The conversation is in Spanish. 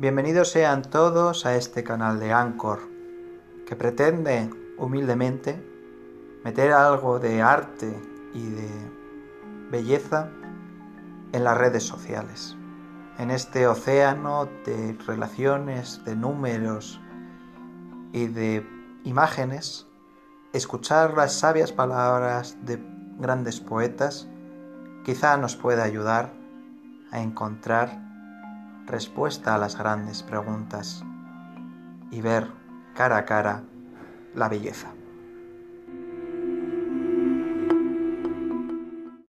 Bienvenidos sean todos a este canal de Anchor, que pretende humildemente meter algo de arte y de belleza en las redes sociales, en este océano de relaciones, de números y de imágenes, escuchar las sabias palabras de grandes poetas quizá nos pueda ayudar a encontrar respuesta a las grandes preguntas y ver cara a cara la belleza.